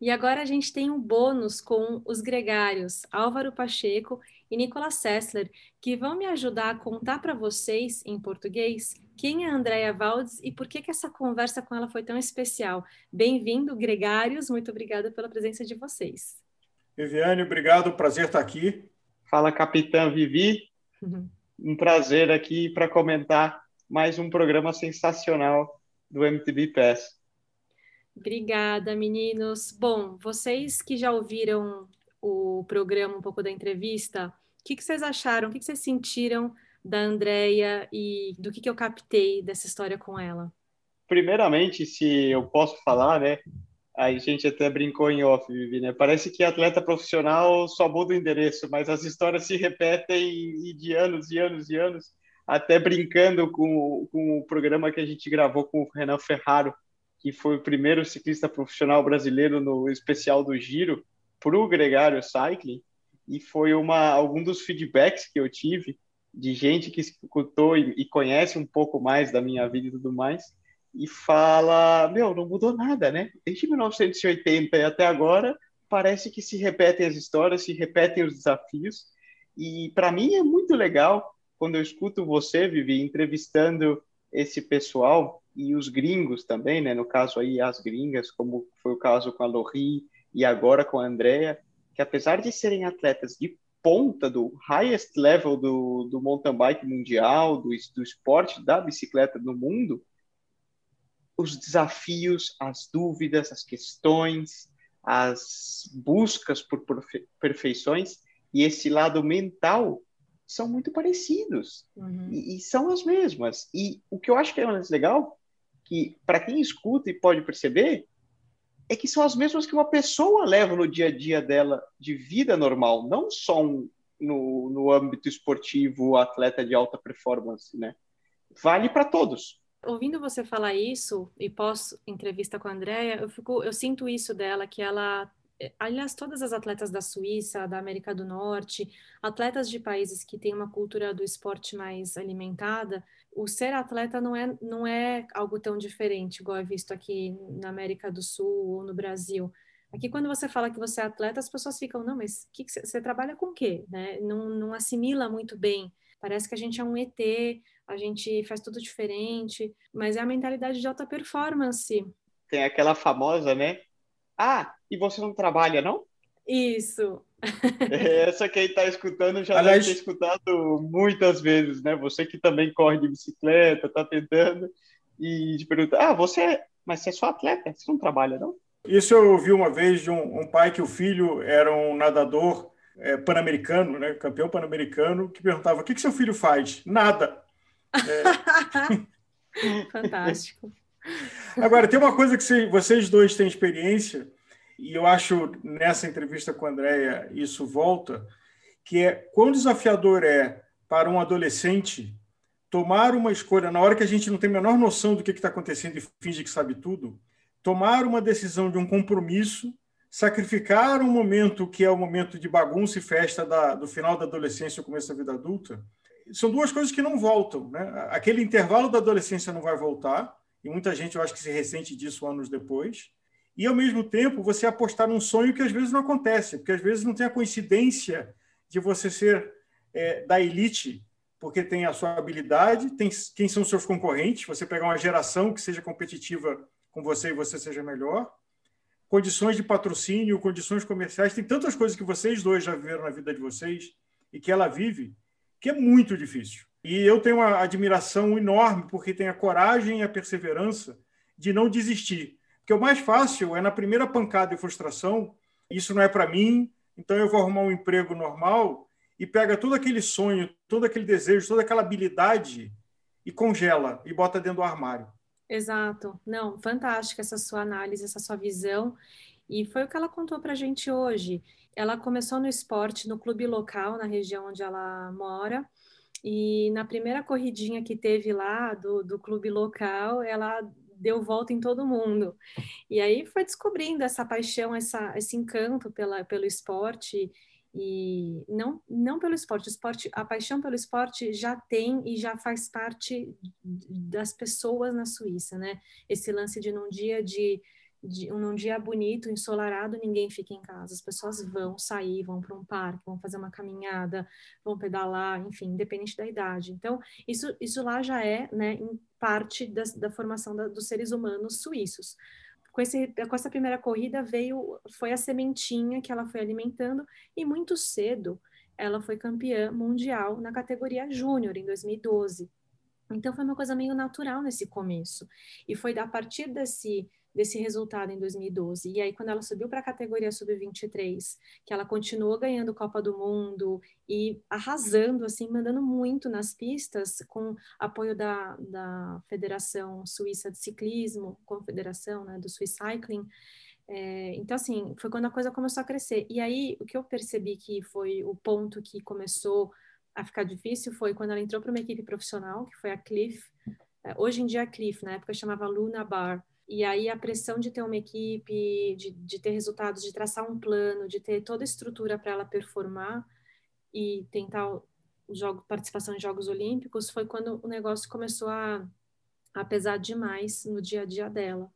E agora a gente tem um bônus com os gregários, Álvaro Pacheco e Nicolas Sessler, que vão me ajudar a contar para vocês, em português, quem é a Andrea Valdes e por que, que essa conversa com ela foi tão especial. Bem-vindo, gregários, muito obrigada pela presença de vocês. Viviane, obrigado, prazer estar aqui. Fala, capitã Vivi. Uhum. Um prazer aqui para comentar mais um programa sensacional do MTV Pass. Obrigada, meninos. Bom, vocês que já ouviram o programa, um pouco da entrevista, o que, que vocês acharam? O que, que vocês sentiram da Andrea e do que, que eu captei dessa história com ela? Primeiramente, se eu posso falar, né? A gente até brincou em off, Vivi, né? Parece que atleta profissional só muda o endereço, mas as histórias se repetem de anos e anos e anos. Até brincando com, com o programa que a gente gravou com o Renan Ferraro, que foi o primeiro ciclista profissional brasileiro no especial do Giro, para o Gregário Cycling, e foi uma, algum dos feedbacks que eu tive de gente que escutou e, e conhece um pouco mais da minha vida e tudo mais, e fala: Meu, não mudou nada, né? Desde 1980 e até agora, parece que se repetem as histórias, se repetem os desafios. E para mim é muito legal quando eu escuto você, Vivi, entrevistando esse pessoal e os gringos também, né? No caso aí, as gringas, como foi o caso com a Lori e agora com a Andrea, que apesar de serem atletas de ponta do highest level do, do mountain bike mundial, do, do esporte da bicicleta no mundo, os desafios, as dúvidas, as questões, as buscas por perfeições e esse lado mental são muito parecidos uhum. e, e, são as mesmas. E o que eu acho que é mais legal, que para quem escuta e pode perceber, é que são as mesmas que uma pessoa leva no dia a dia dela de vida normal, não só um, no, no âmbito esportivo, atleta de alta performance, né? Vale para todos. Ouvindo você falar isso e pós entrevista com a Andrea, eu fico, eu sinto isso dela que ela, aliás, todas as atletas da Suíça, da América do Norte, atletas de países que têm uma cultura do esporte mais alimentada, o ser atleta não é não é algo tão diferente, igual é visto aqui na América do Sul ou no Brasil. Aqui, quando você fala que você é atleta, as pessoas ficam, não, mas que que você, você trabalha com o quê? Né? Não, não assimila muito bem. Parece que a gente é um ET, a gente faz tudo diferente, mas é a mentalidade de alta performance. Tem aquela famosa, né? Ah, e você não trabalha, não? Isso. Essa quem está escutando já Aliás... deve ter escutado muitas vezes, né? Você que também corre de bicicleta, está tentando, e te pergunta, ah, você, é, mas você é só atleta, você não trabalha, não? Isso eu ouvi uma vez de um, um pai que o filho era um nadador é, pan-americano, né, campeão pan-americano, que perguntava: o que, que seu filho faz? Nada. É... Fantástico. Agora, tem uma coisa que vocês dois têm experiência, e eu acho nessa entrevista com a Andrea isso volta, que é quão desafiador é para um adolescente tomar uma escolha, na hora que a gente não tem a menor noção do que está acontecendo e finge que sabe tudo, tomar uma decisão de um compromisso sacrificar um momento que é o momento de bagunça e festa da, do final da adolescência e começo da vida adulta, são duas coisas que não voltam. Né? Aquele intervalo da adolescência não vai voltar, e muita gente eu acho que se ressente disso anos depois. E, ao mesmo tempo, você apostar num sonho que às vezes não acontece, porque às vezes não tem a coincidência de você ser é, da elite, porque tem a sua habilidade, tem quem são seus concorrentes, você pegar uma geração que seja competitiva com você e você seja melhor, condições de patrocínio, condições comerciais, tem tantas coisas que vocês dois já viveram na vida de vocês e que ela vive, que é muito difícil. E eu tenho uma admiração enorme porque tem a coragem e a perseverança de não desistir. Porque o mais fácil é na primeira pancada e frustração, isso não é para mim, então eu vou arrumar um emprego normal e pega todo aquele sonho, todo aquele desejo, toda aquela habilidade e congela e bota dentro do armário. Exato. Não, fantástica essa sua análise, essa sua visão. E foi o que ela contou para a gente hoje. Ela começou no esporte, no clube local, na região onde ela mora. E na primeira corridinha que teve lá do, do clube local, ela deu volta em todo mundo. E aí foi descobrindo essa paixão, essa, esse encanto pela, pelo esporte e não não pelo esporte, o esporte, a paixão pelo esporte já tem e já faz parte das pessoas na Suíça, né? Esse lance de num dia de num dia bonito, ensolarado, ninguém fica em casa. As pessoas vão sair, vão para um parque, vão fazer uma caminhada, vão pedalar, enfim, independente da idade. Então, isso, isso lá já é, né, em parte da, da formação da, dos seres humanos suíços. Com, esse, com essa primeira corrida veio, foi a sementinha que ela foi alimentando e muito cedo ela foi campeã mundial na categoria júnior em 2012. Então foi uma coisa meio natural nesse começo. E foi a partir desse desse resultado em 2012. E aí, quando ela subiu para a categoria sub-23, que ela continuou ganhando Copa do Mundo e arrasando, assim, mandando muito nas pistas, com apoio da, da Federação Suíça de Ciclismo, Confederação né, do Swiss Cycling. É, então, assim, foi quando a coisa começou a crescer. E aí, o que eu percebi que foi o ponto que começou a ficar difícil foi quando ela entrou para uma equipe profissional, que foi a Cliff. É, hoje em dia, a Cliff, na época chamava Luna Bar e aí a pressão de ter uma equipe, de, de ter resultados, de traçar um plano, de ter toda a estrutura para ela performar e tentar o jogo, participação em Jogos Olímpicos, foi quando o negócio começou a, a pesar demais no dia a dia dela.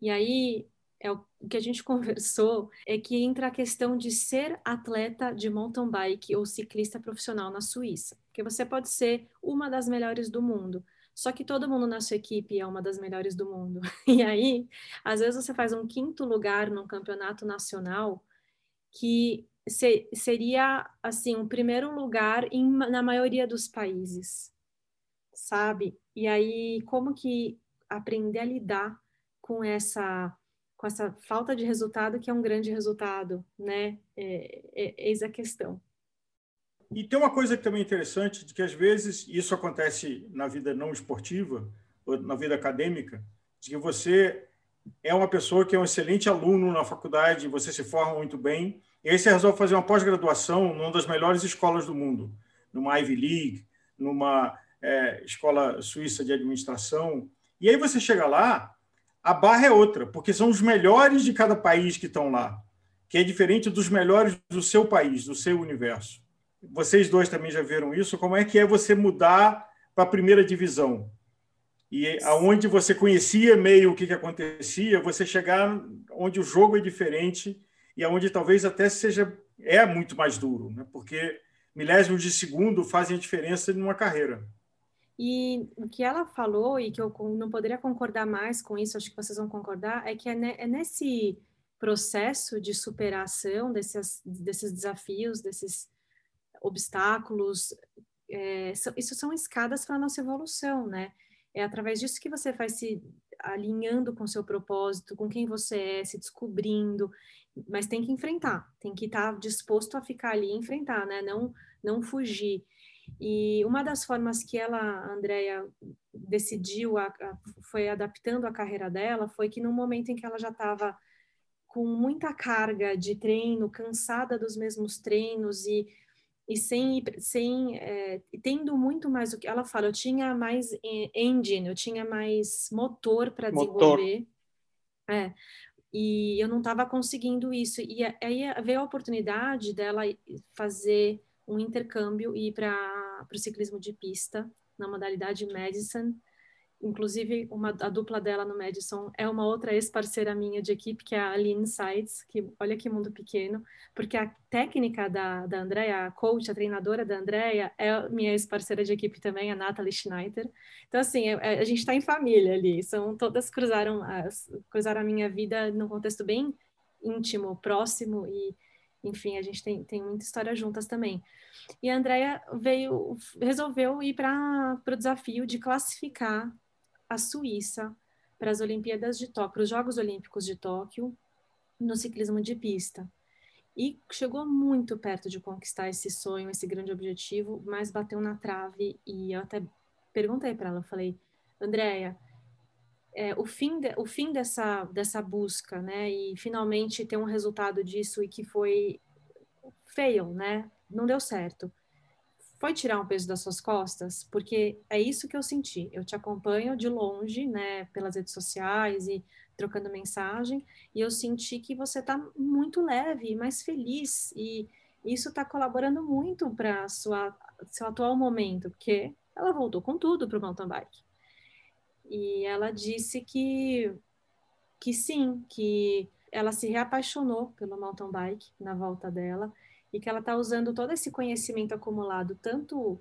E aí é o que a gente conversou é que entra a questão de ser atleta de mountain bike ou ciclista profissional na Suíça, porque você pode ser uma das melhores do mundo, só que todo mundo na sua equipe é uma das melhores do mundo. E aí, às vezes você faz um quinto lugar num campeonato nacional que se, seria assim um primeiro lugar em, na maioria dos países, sabe? E aí, como que aprender a lidar com essa com essa falta de resultado que é um grande resultado, né? É, é, eis a questão. E tem uma coisa que também é interessante, de que às vezes isso acontece na vida não esportiva, ou na vida acadêmica, de que você é uma pessoa que é um excelente aluno na faculdade, você se forma muito bem, e aí você resolve fazer uma pós-graduação numa das melhores escolas do mundo, numa Ivy League, numa é, escola suíça de administração, e aí você chega lá, a barra é outra, porque são os melhores de cada país que estão lá, que é diferente dos melhores do seu país, do seu universo vocês dois também já viram isso, como é que é você mudar para a primeira divisão? E aonde você conhecia meio o que, que acontecia, você chegar onde o jogo é diferente e aonde talvez até seja é muito mais duro, né? porque milésimos de segundo fazem a diferença numa carreira. E o que ela falou, e que eu não poderia concordar mais com isso, acho que vocês vão concordar, é que é, é nesse processo de superação desses, desses desafios, desses obstáculos, é, isso são escadas para a nossa evolução, né? É através disso que você vai se alinhando com seu propósito, com quem você é, se descobrindo, mas tem que enfrentar, tem que estar tá disposto a ficar ali e enfrentar, né? Não, não fugir. E uma das formas que ela, a Andrea, decidiu, a, a, foi adaptando a carreira dela, foi que no momento em que ela já estava com muita carga de treino, cansada dos mesmos treinos e e sem, sem é, tendo muito mais o que ela fala, eu tinha mais engine, eu tinha mais motor para desenvolver. É, e eu não estava conseguindo isso. E aí veio a oportunidade dela fazer um intercâmbio e ir para o ciclismo de pista na modalidade Madison Inclusive, uma, a dupla dela no Madison é uma outra ex-parceira minha de equipe, que é a Aline Sides, que olha que mundo pequeno, porque a técnica da, da Andrea, a coach, a treinadora da Andrea, é minha ex-parceira de equipe também, a Natalie Schneider. Então, assim, é, é, a gente está em família ali, são todas cruzaram, as, cruzaram a minha vida num contexto bem íntimo, próximo e enfim, a gente tem, tem muita história juntas também. E a Andrea veio, resolveu ir para o desafio de classificar a Suíça para as Olimpíadas de Tóquio, para os Jogos Olímpicos de Tóquio, no ciclismo de pista. E chegou muito perto de conquistar esse sonho, esse grande objetivo, mas bateu na trave e eu até perguntei para ela, falei, Andréia, é, o fim, de, o fim dessa, dessa busca, né, e finalmente ter um resultado disso e que foi fail, né, não deu certo foi tirar um peso das suas costas? Porque é isso que eu senti. Eu te acompanho de longe, né, pelas redes sociais e trocando mensagem, e eu senti que você está muito leve, mais feliz, e isso está colaborando muito para sua seu atual momento, porque ela voltou com tudo para o mountain bike. E ela disse que que sim, que ela se reapaixonou pelo mountain bike na volta dela e que ela está usando todo esse conhecimento acumulado, tanto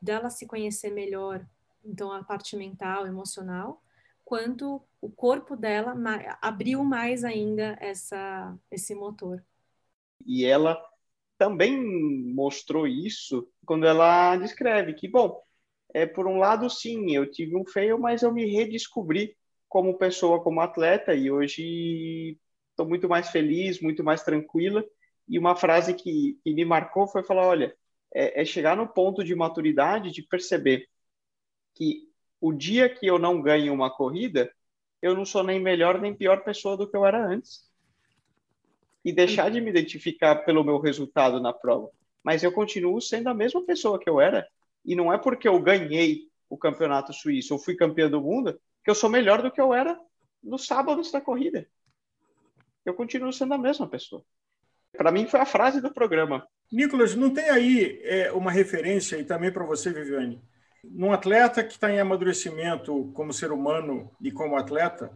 dela se conhecer melhor, então a parte mental, emocional, quanto o corpo dela abriu mais ainda essa, esse motor. E ela também mostrou isso quando ela descreve que, bom, é, por um lado, sim, eu tive um fail, mas eu me redescobri como pessoa, como atleta, e hoje estou muito mais feliz, muito mais tranquila. E uma frase que, que me marcou foi falar: olha, é, é chegar no ponto de maturidade de perceber que o dia que eu não ganho uma corrida, eu não sou nem melhor nem pior pessoa do que eu era antes. E deixar de me identificar pelo meu resultado na prova. Mas eu continuo sendo a mesma pessoa que eu era. E não é porque eu ganhei o campeonato suíço ou fui campeão do mundo que eu sou melhor do que eu era no sábado da corrida. Eu continuo sendo a mesma pessoa. Para mim foi a frase do programa. Nicolas, não tem aí é, uma referência, e também para você, Viviane, num atleta que está em amadurecimento como ser humano e como atleta,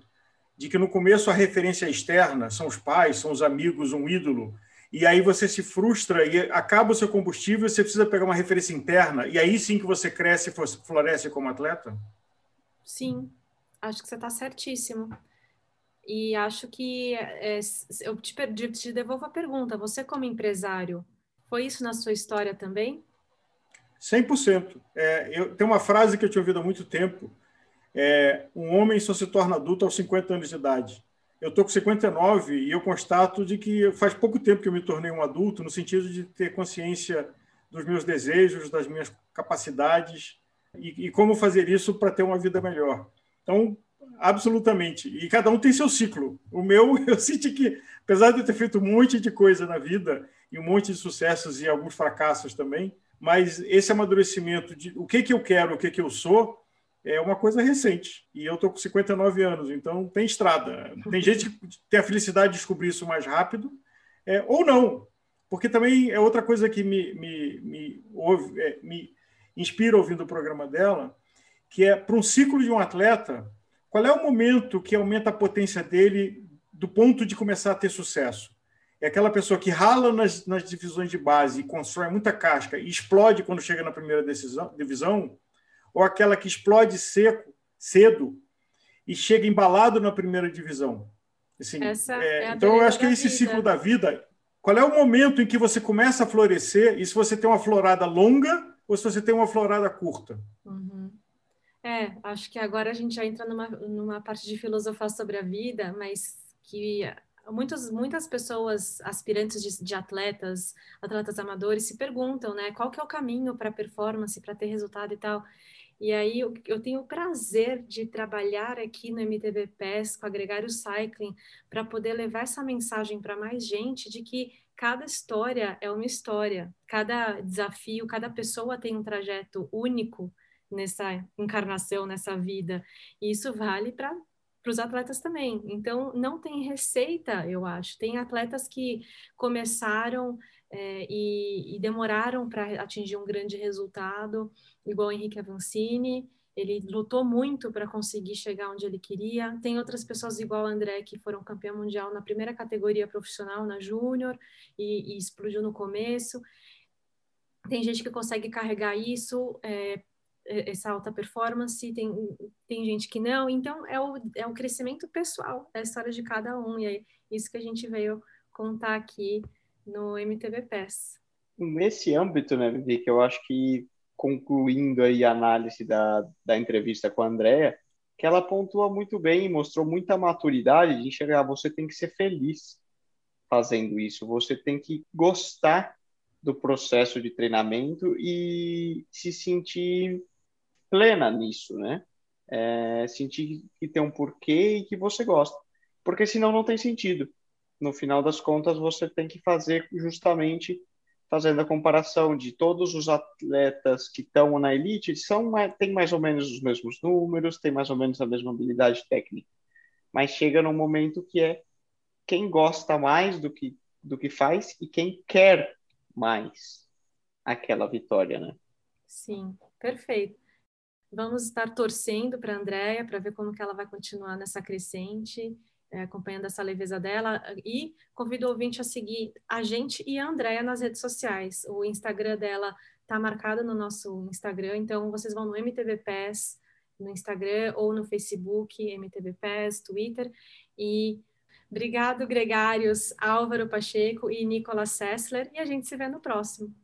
de que no começo a referência externa são os pais, são os amigos, um ídolo, e aí você se frustra e acaba o seu combustível, você precisa pegar uma referência interna, e aí sim que você cresce e floresce como atleta? Sim, acho que você está certíssimo. E acho que é, eu te, perdi, te devolvo a pergunta. Você, como empresário, foi isso na sua história também? 100%. É, eu, tem uma frase que eu tinha ouvido há muito tempo: é, um homem só se torna adulto aos 50 anos de idade. Eu estou com 59 e eu constato de que faz pouco tempo que eu me tornei um adulto, no sentido de ter consciência dos meus desejos, das minhas capacidades e, e como fazer isso para ter uma vida melhor. Então, absolutamente. E cada um tem seu ciclo. O meu, eu senti que, apesar de eu ter feito um monte de coisa na vida e um monte de sucessos e alguns fracassos também, mas esse amadurecimento de o que, que eu quero, o que, que eu sou, é uma coisa recente. E eu estou com 59 anos, então tem estrada. Tem gente que tem a felicidade de descobrir isso mais rápido, é, ou não. Porque também é outra coisa que me, me, me, ouve, é, me inspira ouvindo o programa dela, que é para um ciclo de um atleta, qual é o momento que aumenta a potência dele do ponto de começar a ter sucesso? É aquela pessoa que rala nas, nas divisões de base e constrói muita casca e explode quando chega na primeira decisão, divisão, ou aquela que explode seco, cedo e chega embalado na primeira divisão? Assim, é, é então, eu acho que esse vida. ciclo da vida, qual é o momento em que você começa a florescer e se você tem uma florada longa ou se você tem uma florada curta? Uhum. É, acho que agora a gente já entra numa, numa parte de filosofar sobre a vida, mas que muitas, muitas pessoas aspirantes de, de, atletas, atletas amadores, se perguntam, né, qual que é o caminho para performance, para ter resultado e tal. E aí eu, eu, tenho o prazer de trabalhar aqui no MTB PES com Agregário Cycling para poder levar essa mensagem para mais gente de que cada história é uma história, cada desafio, cada pessoa tem um trajeto único nessa encarnação, nessa vida. E isso vale para para os atletas também. Então, não tem receita, eu acho. Tem atletas que começaram é, e, e, demoraram para atingir um grande resultado, igual Henrique Avancini. Ele lutou muito para conseguir chegar onde ele queria. Tem outras pessoas igual o André que foram campeão mundial na primeira categoria profissional, na júnior, e, e, explodiu no começo. Tem gente que consegue carregar isso é, essa alta performance, tem, tem gente que não, então é o, é o crescimento pessoal, é a história de cada um, e é isso que a gente veio contar aqui no MTV PES. Nesse âmbito, né, Vivi, que eu acho que concluindo aí a análise da, da entrevista com a Andrea, que ela pontua muito bem, mostrou muita maturidade de enxergar, você tem que ser feliz fazendo isso, você tem que gostar do processo de treinamento e se sentir plena nisso, né? É, sentir que tem um porquê e que você gosta. Porque senão não tem sentido. No final das contas, você tem que fazer justamente fazendo a comparação de todos os atletas que estão na elite, são tem mais ou menos os mesmos números, tem mais ou menos a mesma habilidade técnica. Mas chega num momento que é quem gosta mais do que do que faz e quem quer mais aquela vitória, né? Sim, perfeito. Vamos estar torcendo para a Andrea para ver como que ela vai continuar nessa crescente, acompanhando essa leveza dela. E convido o ouvinte a seguir a gente e a Andrea nas redes sociais. O Instagram dela está marcado no nosso Instagram, então vocês vão no MTV PES, no Instagram ou no Facebook, MTV PES, Twitter. E obrigado, gregários Álvaro Pacheco e Nicolas Sessler, e a gente se vê no próximo.